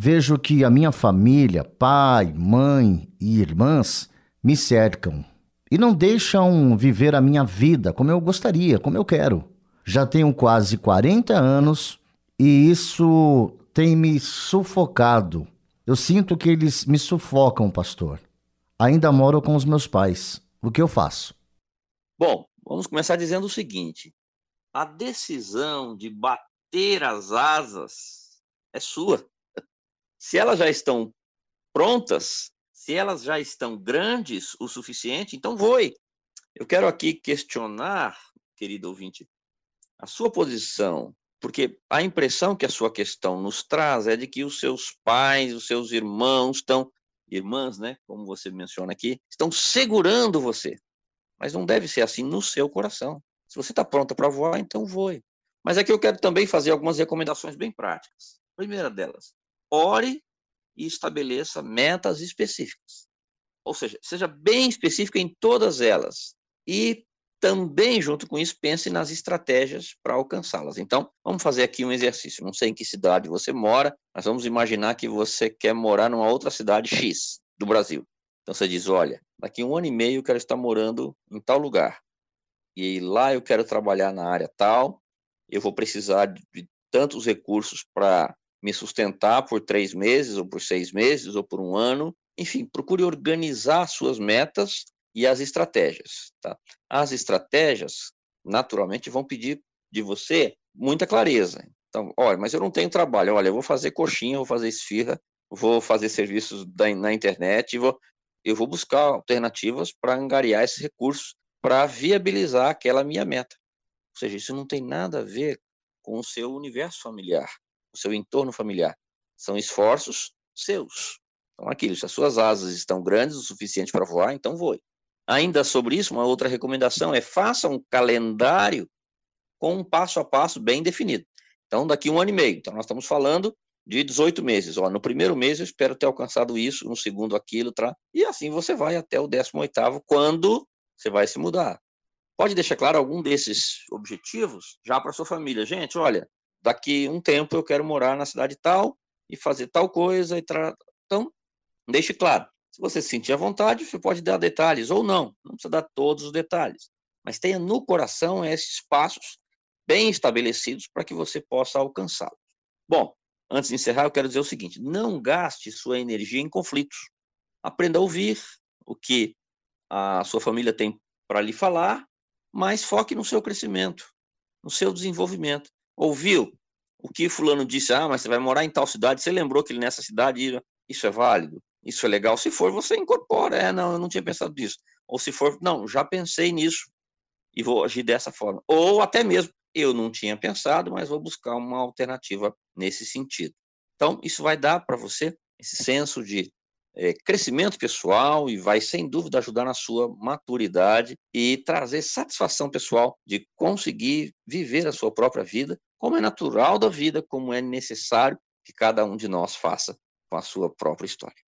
vejo que a minha família, pai, mãe e irmãs, me cercam e não deixam viver a minha vida como eu gostaria, como eu quero. Já tenho quase 40 anos e isso tem me sufocado. Eu sinto que eles me sufocam, pastor. Ainda moro com os meus pais. O que eu faço? Bom, vamos começar dizendo o seguinte: a decisão de bater as asas é sua. Se elas já estão prontas, se elas já estão grandes o suficiente, então voe. Eu quero aqui questionar, querido ouvinte, a sua posição, porque a impressão que a sua questão nos traz é de que os seus pais, os seus irmãos estão, irmãs, né, como você menciona aqui, estão segurando você. Mas não deve ser assim no seu coração. Se você está pronta para voar, então voe. Mas aqui eu quero também fazer algumas recomendações bem práticas. primeira delas, ore e estabeleça metas específicas. Ou seja, seja bem específico em todas elas. E também, junto com isso, pense nas estratégias para alcançá-las. Então, vamos fazer aqui um exercício. Não sei em que cidade você mora, mas vamos imaginar que você quer morar numa outra cidade X do Brasil. Então, você diz: olha, daqui um ano e meio eu quero estar morando em tal lugar. E lá eu quero trabalhar na área tal, eu vou precisar de tantos recursos para me sustentar por três meses, ou por seis meses, ou por um ano. Enfim, procure organizar suas metas e as estratégias. Tá? As estratégias, naturalmente, vão pedir de você muita clareza. Então, olha, mas eu não tenho trabalho. Olha, eu vou fazer coxinha, vou fazer esfirra, vou fazer serviços da, na internet, vou, eu vou buscar alternativas para angariar esses recursos para viabilizar aquela minha meta. Ou seja, isso não tem nada a ver com o seu universo familiar seu entorno familiar. São esforços seus. Então, aquilo, se as suas asas estão grandes o suficiente para voar, então voe. Ainda sobre isso, uma outra recomendação é faça um calendário com um passo a passo bem definido. Então, daqui um ano e meio. Então, nós estamos falando de 18 meses. Ó, no primeiro mês eu espero ter alcançado isso, no segundo aquilo, tá? e assim você vai até o 18º, quando você vai se mudar. Pode deixar claro algum desses objetivos já para sua família. Gente, olha, daqui um tempo eu quero morar na cidade tal e fazer tal coisa e tra... então deixe claro. Se você se sentir à vontade, você pode dar detalhes ou não, não precisa dar todos os detalhes, mas tenha no coração esses passos bem estabelecidos para que você possa alcançá-los. Bom, antes de encerrar, eu quero dizer o seguinte: não gaste sua energia em conflitos. Aprenda a ouvir o que a sua família tem para lhe falar, mas foque no seu crescimento, no seu desenvolvimento ouviu o que fulano disse, ah, mas você vai morar em tal cidade, você lembrou que ele nessa cidade, isso é válido, isso é legal. Se for, você incorpora, é, não, eu não tinha pensado nisso. Ou se for, não, já pensei nisso e vou agir dessa forma. Ou até mesmo, eu não tinha pensado, mas vou buscar uma alternativa nesse sentido. Então, isso vai dar para você esse senso de é, crescimento pessoal e vai, sem dúvida, ajudar na sua maturidade e trazer satisfação pessoal de conseguir viver a sua própria vida como é natural da vida, como é necessário que cada um de nós faça com a sua própria história.